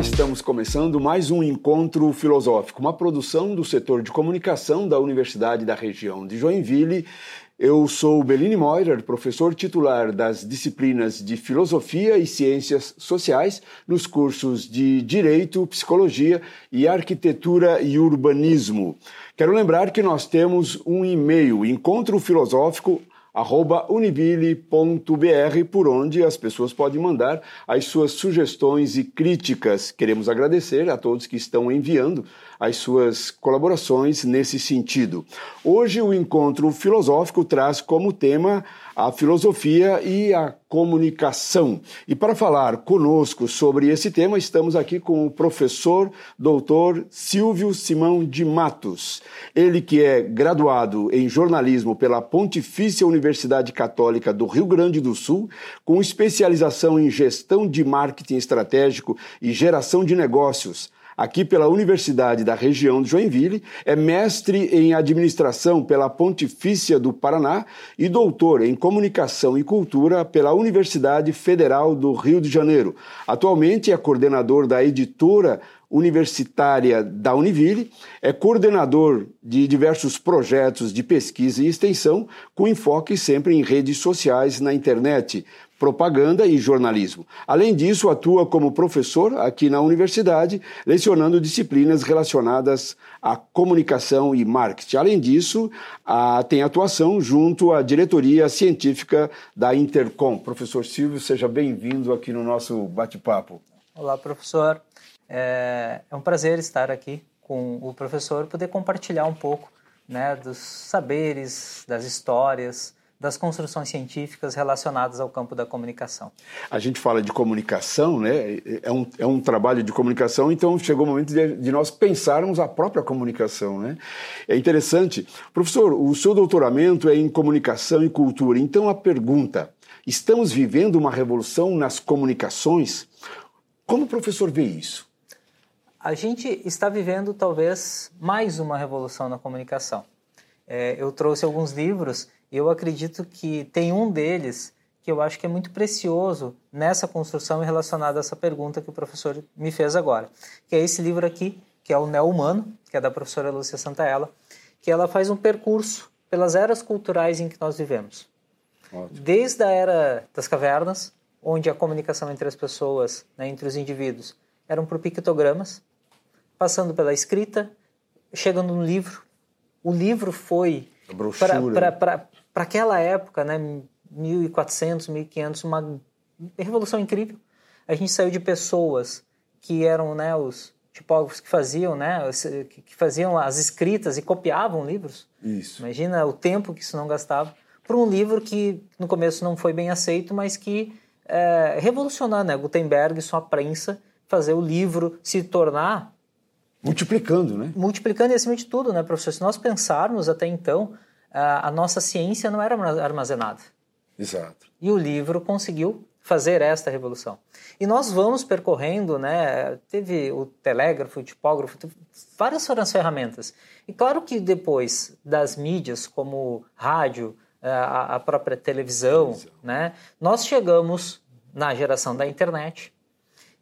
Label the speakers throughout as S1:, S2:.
S1: Estamos começando mais um encontro filosófico, uma produção do setor de comunicação da Universidade da Região de Joinville. Eu sou Beline Moirer, professor titular das disciplinas de Filosofia e Ciências Sociais nos cursos de Direito, Psicologia e Arquitetura e Urbanismo. Quero lembrar que nós temos um e-mail, encontro filosófico arroba univille.br, por onde as pessoas podem mandar as suas sugestões e críticas. Queremos agradecer a todos que estão enviando as suas colaborações nesse sentido. Hoje o encontro filosófico traz como tema a filosofia e a comunicação. E para falar conosco sobre esse tema, estamos aqui com o professor doutor Silvio Simão de Matos. Ele que é graduado em jornalismo pela Pontifícia Universidade Católica do Rio Grande do Sul, com especialização em gestão de marketing estratégico e geração de negócios aqui pela Universidade da região de Joinville, é mestre em administração pela Pontifícia do Paraná e doutor em comunicação e cultura pela Universidade Federal do Rio de Janeiro. Atualmente é coordenador da editora universitária da Univille, é coordenador de diversos projetos de pesquisa e extensão, com enfoque sempre em redes sociais na internet, propaganda e jornalismo. Além disso, atua como professor aqui na universidade, lecionando disciplinas relacionadas à comunicação e marketing. Além disso, tem atuação junto à diretoria científica da Intercom. Professor Silvio, seja bem-vindo aqui no nosso bate-papo.
S2: Olá, professor. É, é um prazer estar aqui com o professor, poder compartilhar um pouco né, dos saberes, das histórias, das construções científicas relacionadas ao campo da comunicação.
S1: A gente fala de comunicação, né? É um, é um trabalho de comunicação, então chegou o momento de, de nós pensarmos a própria comunicação, né? É interessante. Professor, o seu doutoramento é em comunicação e cultura, então a pergunta: estamos vivendo uma revolução nas comunicações? Como o professor vê isso?
S2: A gente está vivendo talvez mais uma revolução na comunicação. É, eu trouxe alguns livros eu acredito que tem um deles que eu acho que é muito precioso nessa construção e relacionado a essa pergunta que o professor me fez agora, que é esse livro aqui, que é o Neo Humano, que é da professora Lúcia Santaella, que ela faz um percurso pelas eras culturais em que nós vivemos. Ótimo. Desde a era das cavernas, onde a comunicação entre as pessoas, né, entre os indivíduos, eram por pictogramas, passando pela escrita, chegando no livro. O livro foi para aquela época, né, 1400, 1500, uma revolução incrível. A gente saiu de pessoas que eram né, os tipógrafos que faziam, né, que faziam as escritas e copiavam livros.
S1: Isso.
S2: Imagina o tempo que isso não gastava para um livro que no começo não foi bem aceito, mas que é, revolucionou, né, Gutenberg e sua prensa fazer o livro se tornar
S1: Multiplicando, né?
S2: Multiplicando e acima de tudo, né, professor? Se nós pensarmos até então, a nossa ciência não era armazenada.
S1: Exato.
S2: E o livro conseguiu fazer esta revolução. E nós vamos percorrendo, né? Teve o telégrafo, o tipógrafo, várias foram as ferramentas. E claro que depois das mídias, como rádio, a, própria televisão, televisão, né? Nós chegamos na geração da internet,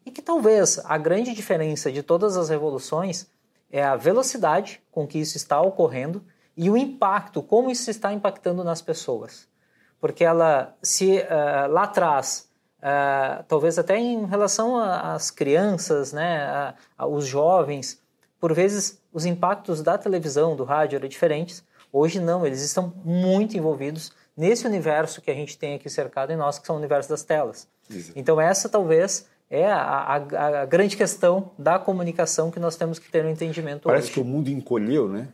S2: e que talvez a grande diferença de todas as revoluções é a velocidade com que isso está ocorrendo e o impacto, como isso está impactando nas pessoas. Porque ela, se uh, lá atrás, uh, talvez até em relação às crianças, né, aos jovens, por vezes os impactos da televisão, do rádio eram diferentes. Hoje não, eles estão muito envolvidos nesse universo que a gente tem aqui cercado em nós, que são o universo das telas. Exato. Então essa talvez é a, a, a, grande questão da comunicação que nós temos que ter no entendimento
S1: Parece
S2: hoje.
S1: que o mundo encolheu, né?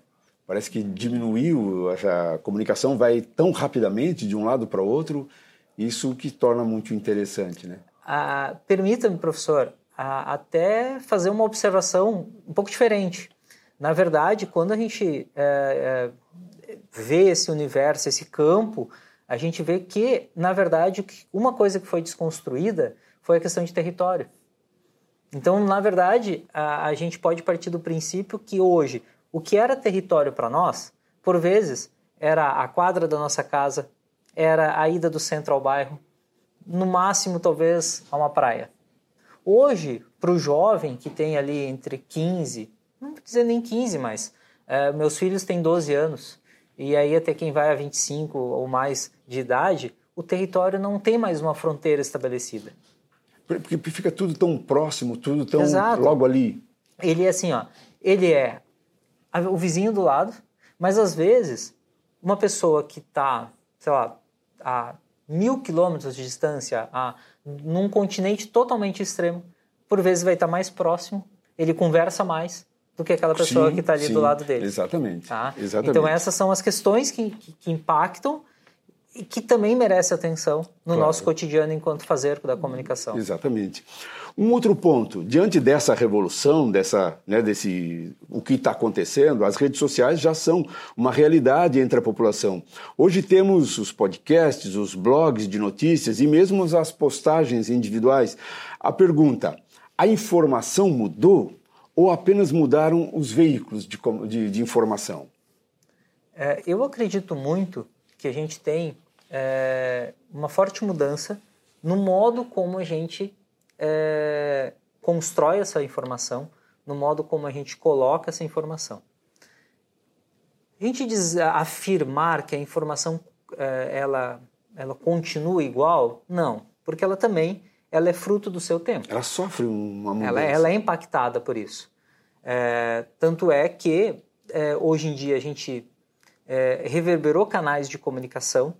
S1: Parece que diminuiu, a comunicação vai tão rapidamente de um lado para o outro, isso que torna muito interessante, né?
S2: Ah, Permita-me, professor, a, até fazer uma observação um pouco diferente. Na verdade, quando a gente é, é, vê esse universo, esse campo, a gente vê que, na verdade, uma coisa que foi desconstruída foi a questão de território. Então, na verdade, a, a gente pode partir do princípio que hoje, o que era território para nós, por vezes, era a quadra da nossa casa, era a ida do centro ao bairro, no máximo, talvez, a uma praia. Hoje, para o jovem que tem ali entre 15, não vou dizer nem 15, mas é, meus filhos têm 12 anos, e aí até quem vai a 25 ou mais de idade, o território não tem mais uma fronteira estabelecida.
S1: Porque fica tudo tão próximo, tudo tão Exato. logo ali.
S2: Ele é assim, ó, ele é o vizinho do lado, mas às vezes uma pessoa que está, sei lá, a mil quilômetros de distância, a, num continente totalmente extremo, por vezes vai estar mais próximo, ele conversa mais do que aquela pessoa sim, que está ali sim, do lado dele.
S1: Exatamente,
S2: tá?
S1: exatamente.
S2: Então essas são as questões que, que, que impactam e que também merece atenção no claro. nosso cotidiano enquanto fazer da comunicação.
S1: Exatamente. Um outro ponto, diante dessa revolução, dessa, né, desse o que está acontecendo, as redes sociais já são uma realidade entre a população. Hoje temos os podcasts, os blogs de notícias e mesmo as postagens individuais. A pergunta: a informação mudou ou apenas mudaram os veículos de, de, de informação?
S2: É, eu acredito muito que a gente tem é, uma forte mudança no modo como a gente é, constrói essa informação, no modo como a gente coloca essa informação. A gente diz, afirmar que a informação é, ela, ela continua igual? Não, porque ela também ela é fruto do seu tempo.
S1: Ela sofre uma mudança.
S2: Ela, ela é impactada por isso. É, tanto é que é, hoje em dia a gente é, reverberou canais de comunicação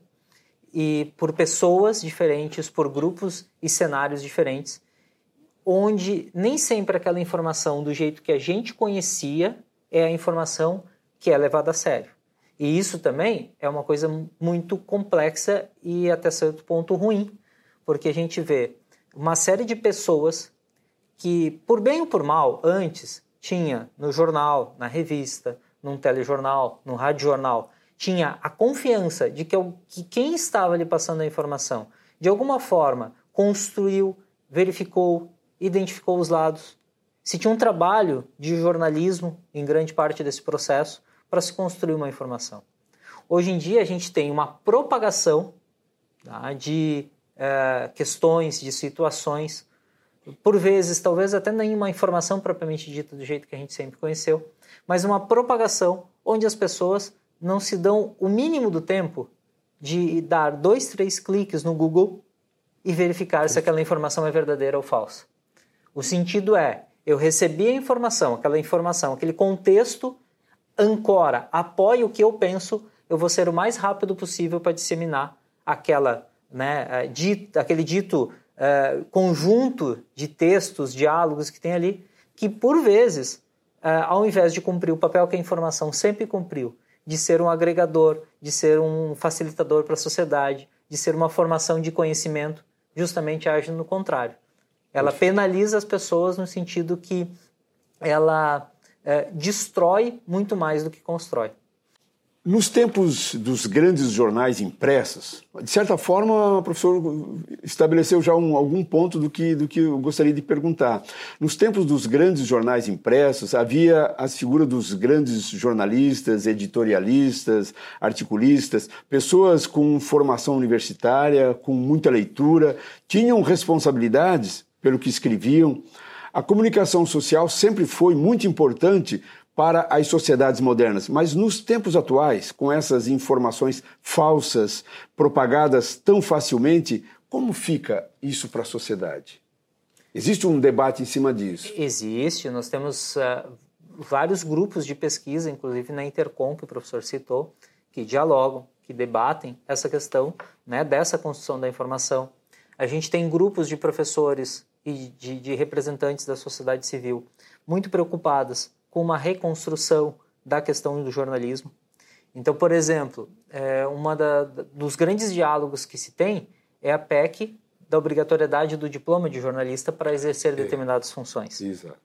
S2: e por pessoas diferentes, por grupos e cenários diferentes, onde nem sempre aquela informação do jeito que a gente conhecia é a informação que é levada a sério. E isso também é uma coisa muito complexa e até certo ponto ruim, porque a gente vê uma série de pessoas que, por bem ou por mal, antes tinha no jornal, na revista, num telejornal, num radiojornal, tinha a confiança de que, que quem estava ali passando a informação, de alguma forma, construiu, verificou, identificou os lados. Se tinha um trabalho de jornalismo em grande parte desse processo para se construir uma informação. Hoje em dia a gente tem uma propagação tá, de é, questões, de situações, por vezes, talvez até nenhuma informação propriamente dita do jeito que a gente sempre conheceu, mas uma propagação onde as pessoas não se dão o mínimo do tempo de dar dois, três cliques no Google e verificar se aquela informação é verdadeira ou falsa. O sentido é, eu recebi a informação, aquela informação, aquele contexto ancora, apoia o que eu penso, eu vou ser o mais rápido possível para disseminar aquela, né, eh, dito, aquele dito uh, conjunto de textos, diálogos que tem ali, que por vezes, uh, ao invés de cumprir o papel que a informação sempre cumpriu, de ser um agregador, de ser um facilitador para a sociedade, de ser uma formação de conhecimento, justamente age no contrário. Ela penaliza as pessoas no sentido que ela é, destrói muito mais do que constrói.
S1: Nos tempos dos grandes jornais impressos, de certa forma, o professor estabeleceu já um, algum ponto do que, do que eu gostaria de perguntar. Nos tempos dos grandes jornais impressos, havia as figuras dos grandes jornalistas, editorialistas, articulistas, pessoas com formação universitária, com muita leitura, tinham responsabilidades pelo que escreviam. A comunicação social sempre foi muito importante para as sociedades modernas. Mas nos tempos atuais, com essas informações falsas propagadas tão facilmente, como fica isso para a sociedade? Existe um debate em cima disso?
S2: Existe. Nós temos uh, vários grupos de pesquisa, inclusive na Intercom, que o professor citou, que dialogam, que debatem essa questão né, dessa construção da informação. A gente tem grupos de professores e de, de representantes da sociedade civil muito preocupadas com uma reconstrução da questão do jornalismo. Então, por exemplo, é, uma da, dos grandes diálogos que se tem é a PEC da obrigatoriedade do diploma de jornalista para exercer é. determinadas funções.
S1: Exato.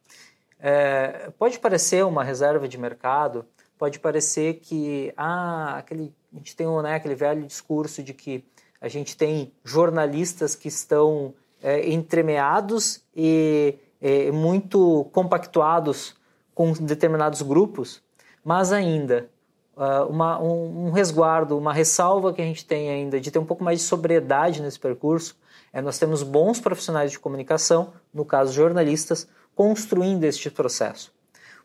S2: É, pode parecer uma reserva de mercado, pode parecer que ah, aquele, a gente tem né, aquele velho discurso de que a gente tem jornalistas que estão é, entremeados e é, muito compactuados com determinados grupos, mas ainda uh, uma, um, um, resguardo, uma ressalva que a gente tem ainda de ter um pouco mais de sobriedade nesse percurso. É, nós temos bons profissionais de comunicação, no caso jornalistas, construindo este processo.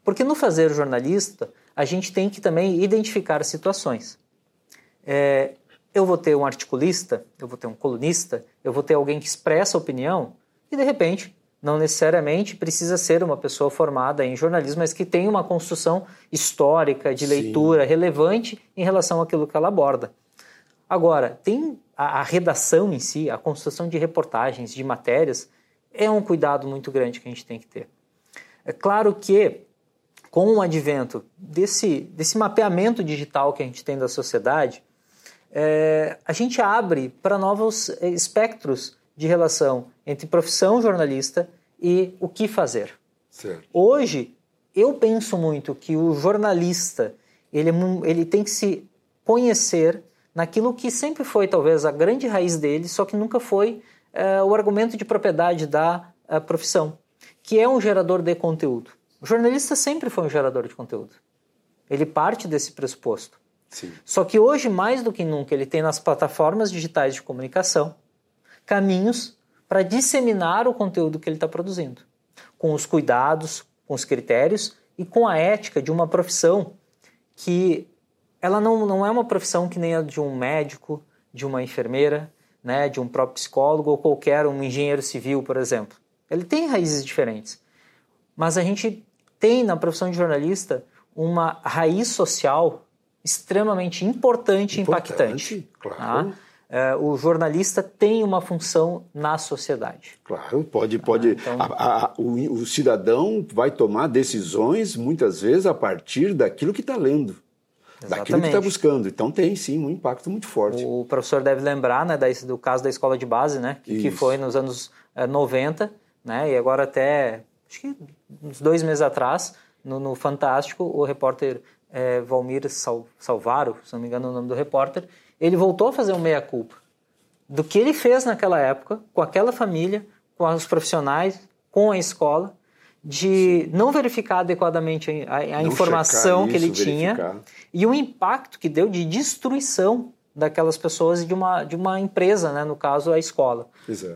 S2: Porque no fazer jornalista, a gente tem que também identificar situações. É, eu vou ter um articulista, eu vou ter um colunista, eu vou ter alguém que expressa opinião e de repente não necessariamente precisa ser uma pessoa formada em jornalismo, mas que tem uma construção histórica de leitura Sim. relevante em relação àquilo que ela aborda. Agora, tem a, a, redação em si, a construção de reportagens, de matérias, é um cuidado muito grande que a gente tem que ter. É claro que, com o advento desse, desse mapeamento digital que a gente tem da sociedade, é, a gente abre para novos espectros de relação entre profissão jornalista e o que fazer.
S1: Certo.
S2: Hoje, eu penso muito que o jornalista ele, é ele tem que se conhecer naquilo que sempre foi talvez a grande raiz dele, só que nunca foi é, o argumento de propriedade da é, profissão, que é um gerador de conteúdo. O jornalista sempre foi um gerador de conteúdo. Ele parte desse pressuposto.
S1: Sim.
S2: Só que hoje, mais do que nunca, ele tem nas plataformas digitais de comunicação caminhos para disseminar o conteúdo que ele está produzindo, com os cuidados, com os critérios e com a ética de uma profissão que ela não, não é uma profissão que nem a de um médico, de uma enfermeira, né, de um próprio psicólogo ou qualquer um engenheiro civil, por exemplo. Ele tem raízes diferentes. Mas a gente tem na profissão de jornalista uma raiz social extremamente importante e impactante.
S1: Claro. Tá?
S2: É, o jornalista tem uma função na sociedade.
S1: Claro, pode, pode. Ah, então... a, a, o, o, cidadão vai tomar decisões muitas vezes a partir daquilo que está lendo. Exatamente. Daquilo que está buscando. Então tem sim um impacto muito forte.
S2: O professor deve lembrar né, do caso da escola de base, né, que, que foi nos anos é, 90, né, e agora até acho que uns dois meses atrás, no, no Fantástico, o repórter é, Valmir Sal, Salvaro, se não me engano o nome do repórter, ele voltou a fazer um meia-culpa do que ele fez naquela época, com aquela família, com os profissionais, com a escola, de Sim. não verificar adequadamente a, a informação isso, que ele verificar. tinha e o impacto que deu de destruição daquelas pessoas e de uma, de uma empresa, né, no caso a escola.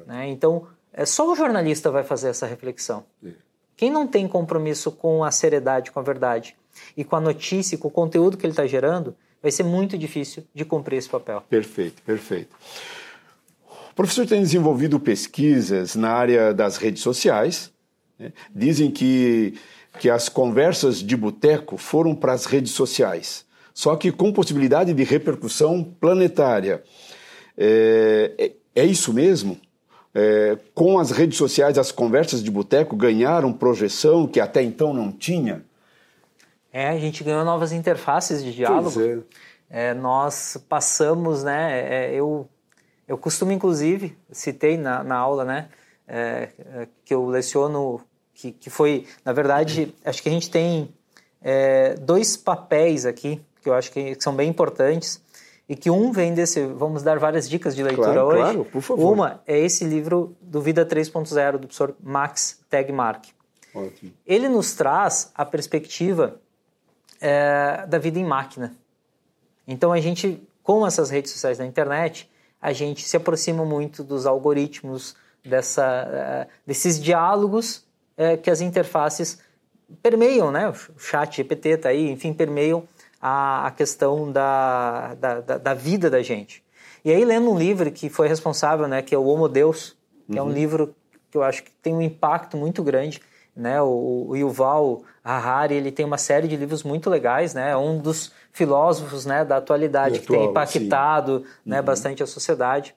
S2: Né? Então, é, só o jornalista vai fazer essa reflexão. É. Quem não tem compromisso com a seriedade, com a verdade e com a notícia, com o conteúdo que ele está gerando, vai ser muito difícil de cumprir esse papel.
S1: Perfeito, perfeito. O professor tem desenvolvido pesquisas na área das redes sociais. Né? Dizem que, que as conversas de boteco foram para as redes sociais, só que com possibilidade de repercussão planetária. É, é, é isso mesmo? É, com as redes sociais, as conversas de boteco ganharam projeção que até então não tinha?
S2: É, a gente ganhou novas interfaces de diálogo. É. é. nós passamos, né? É, eu, eu costumo, inclusive, citei na, na aula, né? É, é, que eu leciono, que, que foi, na verdade, acho que a gente tem dois papéis aqui que eu acho que são bem importantes e que um vem desse, vamos dar várias dicas de leitura
S1: claro,
S2: hoje.
S1: Claro, por favor.
S2: Uma é esse livro do Vida 3.0 do professor Max Tegmark.
S1: Ótimo.
S2: Ele nos traz a perspectiva é, da vida em máquina. Então a gente, com essas redes sociais da internet, a gente se aproxima muito dos algoritmos, dessa, uh, desses diálogos uh, que as interfaces permeiam, né? O chat GPT está aí, enfim, permeiam a, a questão da, da, da, da, vida da gente. E aí, lendo um livro que foi responsável, né, que é o Homo Deus, que uhum. é um uhum. livro que eu acho que tem um impacto muito grande, né? O, o Yuval Harari ele tem uma série de livros muito legais, né? É um dos filósofos, né, da atualidade que tem impactado, né, uhum. bastante a sociedade.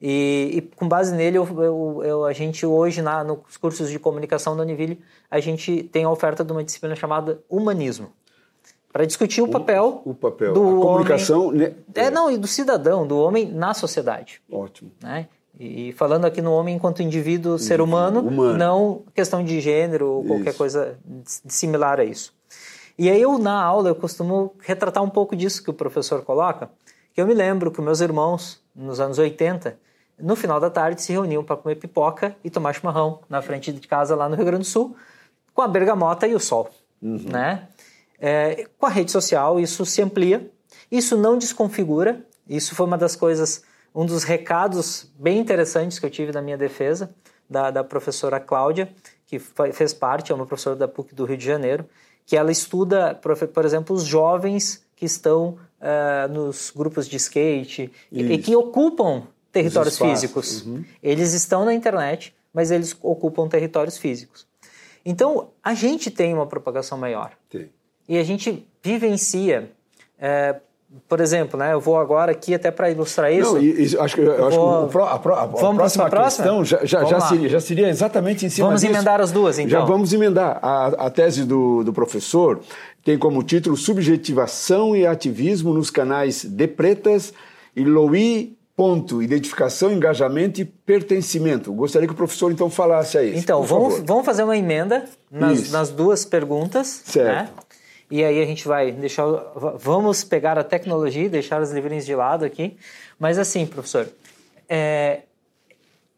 S2: E, e, com base nele, eu, eu, eu, a gente hoje, na, nos cursos de comunicação da Univille, a gente tem a oferta de uma disciplina chamada Humanismo. Para discutir o, o papel,
S1: o papel
S2: do
S1: a comunicação,
S2: homem, né? É, não, e do cidadão, do homem na sociedade.
S1: Ótimo.
S2: Né? E falando aqui no homem enquanto indivíduo, ser humano, humano. não questão de gênero ou qualquer isso. coisa similar a isso. E aí eu, na aula, eu costumo retratar um pouco disso que o professor coloca, que eu me lembro que meus irmãos, nos anos 80, no final da tarde se reuniam para comer pipoca e tomar chimarrão na frente de casa lá no Rio Grande do Sul, com a bergamota e o sol, uhum. né? É, com a rede social, isso se amplia, isso não desconfigura, isso foi uma das coisas, um dos recados bem interessantes que eu tive na minha defesa, da, da professora Cláudia, que fez parte, é uma professora da PUC do Rio de Janeiro, que ela estuda, por exemplo, os jovens que estão uh, nos grupos de skate e, e, que ocupam territórios físicos. Uhum. Eles estão na internet, mas eles ocupam territórios físicos. Então, a gente tem uma propagação maior. Sim. E a gente vivencia. É, por exemplo, né, eu vou agora aqui até para ilustrar isso. Não,
S1: e, e, acho que, eu acho vou... que a, a, a, a próxima, questão já, já, já seria, já, seria, exatamente em cima
S2: Vamos
S1: disso.
S2: emendar as duas, então.
S1: Já vamos emendar. A, tese do, do professor tem como título Subjetivação e Ativismo nos canais De Pretas e Louis ponto, identificação, engajamento e pertencimento. Gostaria que o professor então falasse aí.
S2: Então, vamos, vamos fazer uma emenda nas, nas duas perguntas. Certo. Né? E aí a gente vai deixar. Vamos pegar a tecnologia e deixar os livrinhos de lado aqui. Mas assim, professor, é,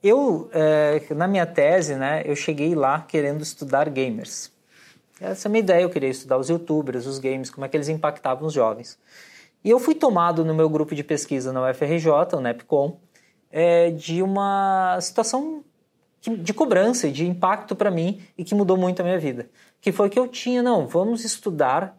S2: eu, é, na minha tese, né, eu cheguei lá querendo estudar gamers. Essa é a minha ideia, eu queria estudar os youtubers, os games, como é que eles impactavam os jovens. E eu fui tomado no meu grupo de pesquisa na UFRJ, o NEPCOM, é, de uma situação de cobrança, de impacto para mim e que mudou muito a minha vida. Que foi que eu tinha, não, vamos estudar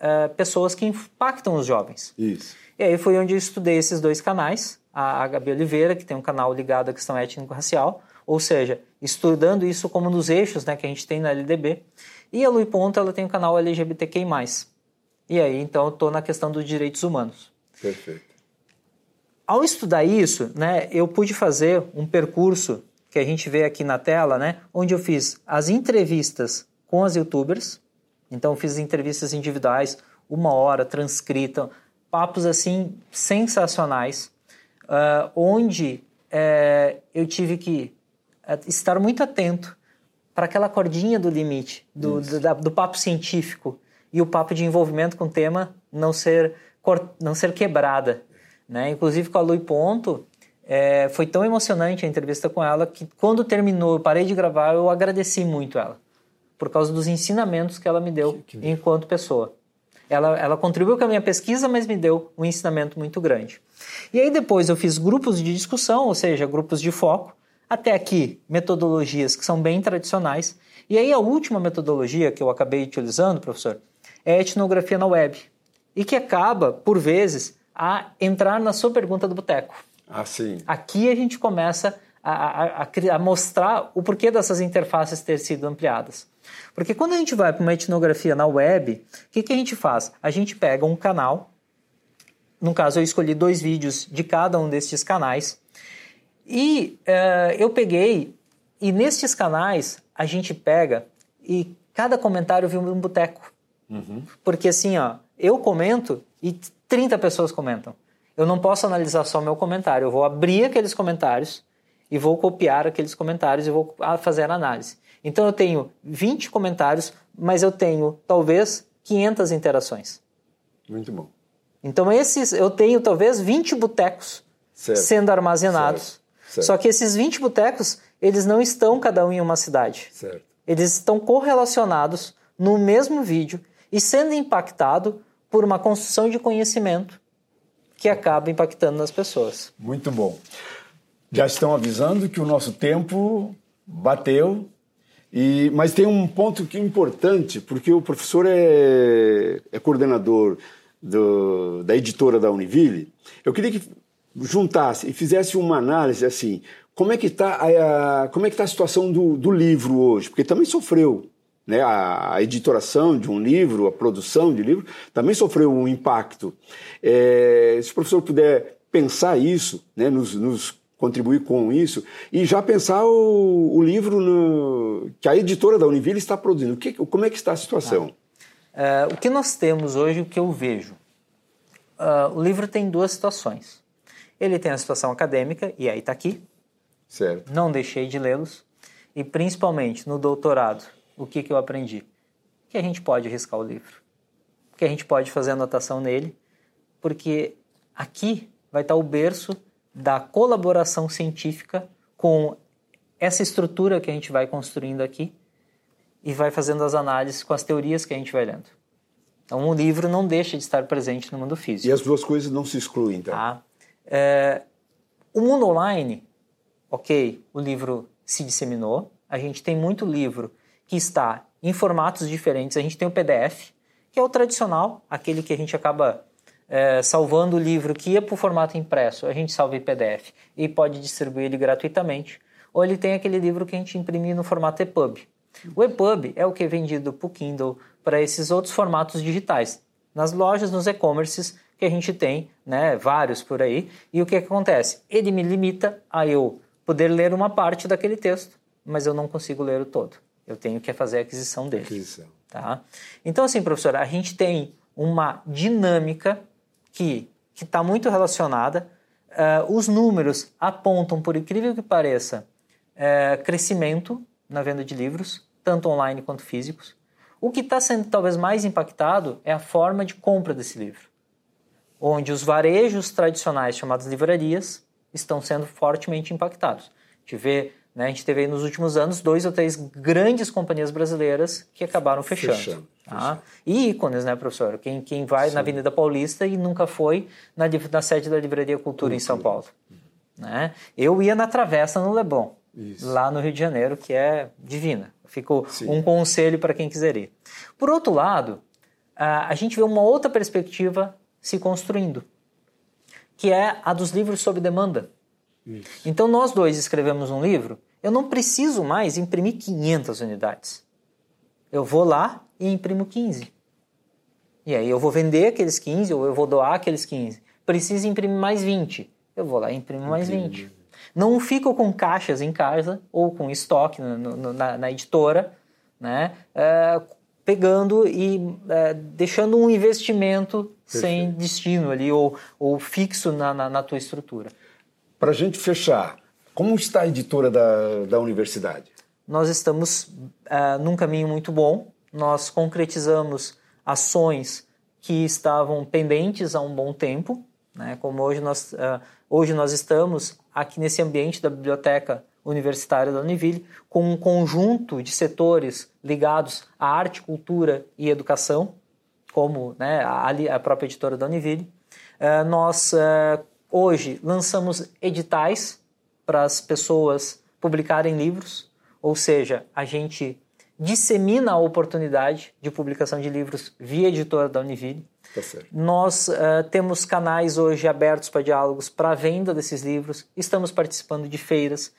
S2: é, pessoas que impactam os jovens.
S1: Isso.
S2: E aí foi onde eu estudei esses dois canais, a, a Gabi Oliveira, que tem um canal ligado à questão étnico-racial, ou seja, estudando isso como nos eixos né, que a gente tem na LDB, e a Lui Ponto, ela tem um canal LGBTQI+. E aí, então, eu estou na questão dos direitos humanos.
S1: Perfeito.
S2: Ao estudar isso, né, eu pude fazer um percurso que a gente vê aqui na tela, né, onde eu fiz as entrevistas com as youtubers. Então, fiz entrevistas individuais, uma hora, transcrita, papos assim sensacionais, uh, onde uh, eu tive que uh, estar muito atento para aquela cordinha do limite, do, do, da, do papo científico, e o papo de envolvimento com o tema não ser, não ser quebrada. Né? Inclusive com a Lui Ponto, é, foi tão emocionante a entrevista com ela que quando terminou, eu parei de gravar, eu agradeci muito ela, por causa dos ensinamentos que ela me deu que, que... enquanto pessoa. Ela, ela contribuiu com a minha pesquisa, mas me deu um ensinamento muito grande. E aí depois eu fiz grupos de discussão, ou seja, grupos de foco, até aqui metodologias que são bem tradicionais. E aí a última metodologia que eu acabei utilizando, professor, é etnografia na web e que acaba, por vezes, a entrar na sua pergunta do boteco.
S1: Ah, sim.
S2: Aqui a gente começa a, a, a, mostrar o porquê dessas interfaces ter sido ampliadas. Porque quando a gente vai para uma etnografia na web, o que, que a gente faz? A gente pega um canal, no caso eu escolhi dois vídeos de cada um destes canais, e uh, eu peguei, e nestes canais a gente pega, e cada comentário viu um boteco. Uhum. Porque assim, ó, eu comento e 30 pessoas comentam. Eu não posso analisar só meu comentário, eu vou abrir aqueles comentários e vou copiar aqueles comentários e vou fazer a análise. Então eu tenho 20 comentários, mas eu tenho talvez 500 interações.
S1: Muito bom.
S2: Então esses eu tenho talvez 20 botecos sendo armazenados. Certo. Certo. Só que esses 20 botecos, eles não estão cada um em uma cidade.
S1: Certo.
S2: Eles estão correlacionados no mesmo vídeo e sendo impactado por uma construção de conhecimento que acaba impactando nas pessoas.
S1: Muito bom. Já estão avisando que o nosso tempo bateu, e, mas tem um ponto que é importante, porque o professor é, é coordenador do, da editora da Univille. Eu queria que juntasse e fizesse uma análise assim, como é que está a, como é que tá a situação do, do livro hoje? Porque também sofreu né, a, a, editoração de um livro, a produção de livro, também sofreu um impacto. É, se o professor puder pensar isso, né, nos, nos, contribuir com isso, e já pensar o, o livro no, que a editora da Univille está produzindo. Que, como é que está a situação?
S2: Ah, é, o que nós temos hoje, o que eu vejo? Uh, o livro tem duas situações. Ele tem a situação acadêmica, e aí está aqui.
S1: Certo.
S2: Não deixei de lê-los. E principalmente no doutorado, o que, que eu aprendi? Que a gente pode riscar o livro, que a gente pode fazer anotação nele, porque aqui vai estar o berço da colaboração científica com essa estrutura que a gente vai construindo aqui e vai fazendo as análises com as teorias que a gente vai lendo. Então, o livro não deixa de estar presente no mundo físico.
S1: E as duas coisas não se excluem, então?
S2: Tá? É, o mundo online, ok, o livro se disseminou, a gente tem muito livro que está em formatos diferentes, a gente tem o PDF, que é o tradicional, aquele que a gente acaba é, salvando o livro que ia para o formato impresso, a gente salva em PDF e pode distribuir ele gratuitamente. Ou ele tem aquele livro que a gente imprime no formato EPUB. O EPUB é o que é vendido para o Kindle, para esses outros formatos digitais. Nas lojas, nos e-commerces que a gente tem, né, vários por aí. E o que, que acontece? Ele me limita a eu poder ler uma parte daquele texto, mas eu não consigo ler o todo. Eu tenho que fazer a aquisição dele. Aquisição. Tá? Então, assim, professor, a gente tem uma dinâmica que está muito relacionada. Uh, os números apontam, por incrível que pareça, uh, crescimento na venda de livros, tanto online quanto físicos. O que está sendo talvez mais impactado é a forma de compra desse livro, onde os varejos tradicionais, chamados livrarias, estão sendo fortemente impactados. A gente vê né? A gente teve nos últimos anos dois ou três grandes companhias brasileiras que acabaram fechando. fechando, tá? fechando. E ícones, né, professor? Quem, quem vai Sim. na Avenida Paulista e nunca foi na, na sede da Livraria Cultura, Cultura. em São Paulo. Né? Eu ia na Travessa no Leblon, Isso. lá no Rio de Janeiro, que é divina. Ficou um conselho para quem quiser ir. Por outro lado, a gente vê uma outra perspectiva se construindo, que é a dos livros sob demanda. Isso. Então, nós dois escrevemos um livro eu não preciso mais imprimir 500 unidades. Eu vou lá e imprimo 15. E aí eu vou vender aqueles 15 ou eu vou doar aqueles 15. Preciso imprimir mais 20. Eu vou lá e imprimo mais 20. Não fico com caixas em casa ou com estoque no, no, na, na, editora, né? É, pegando e é, deixando um investimento Perfeito. sem destino ali ou, ou fixo na, na, na tua estrutura.
S1: Para a gente fechar, como está a editora da, da universidade?
S2: Nós estamos uh, num caminho muito bom. Nós concretizamos ações que estavam pendentes há um bom tempo. Né? Como hoje nós, uh, hoje nós estamos aqui nesse ambiente da biblioteca universitária da Univille, com um conjunto de setores ligados à arte, cultura e educação, como né, a, a própria editora da Univille. Uh, nós uh, hoje lançamos editais para as pessoas publicarem livros, ou seja, a gente dissemina a oportunidade de publicação de livros via editora da Univille. Tá Nós uh, temos canais hoje abertos para diálogos para venda desses livros, estamos participando de feiras.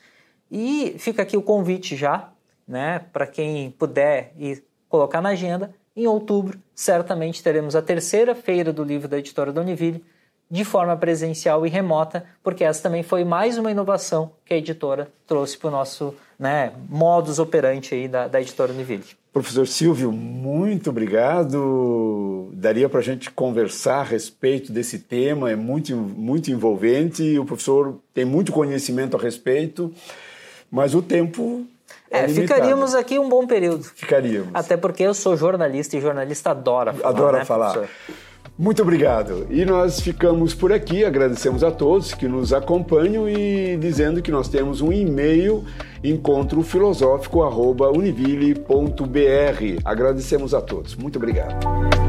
S2: E fica aqui o convite já, né, para quem puder ir colocar na agenda. Em outubro, certamente teremos a terceira feira do livro da editora da Univille, de forma presencial e remota, porque essa também foi mais uma inovação que a editora trouxe para o nosso né, modus operandi aí da, da editora Univille.
S1: Professor Silvio, muito obrigado. Daria para a gente conversar a respeito desse tema, é muito, muito envolvente. O professor tem muito conhecimento a respeito, mas o tempo
S2: é, é ficaríamos aqui um bom período.
S1: Ficaríamos.
S2: Até porque eu sou jornalista e jornalista adora falar.
S1: Adora
S2: né,
S1: falar. Professor? Muito obrigado. E nós ficamos por aqui, agradecemos a todos que nos acompanham e dizendo que nós temos um e-mail encontrofilosófico@univille.br. Agradecemos a todos. Muito obrigado.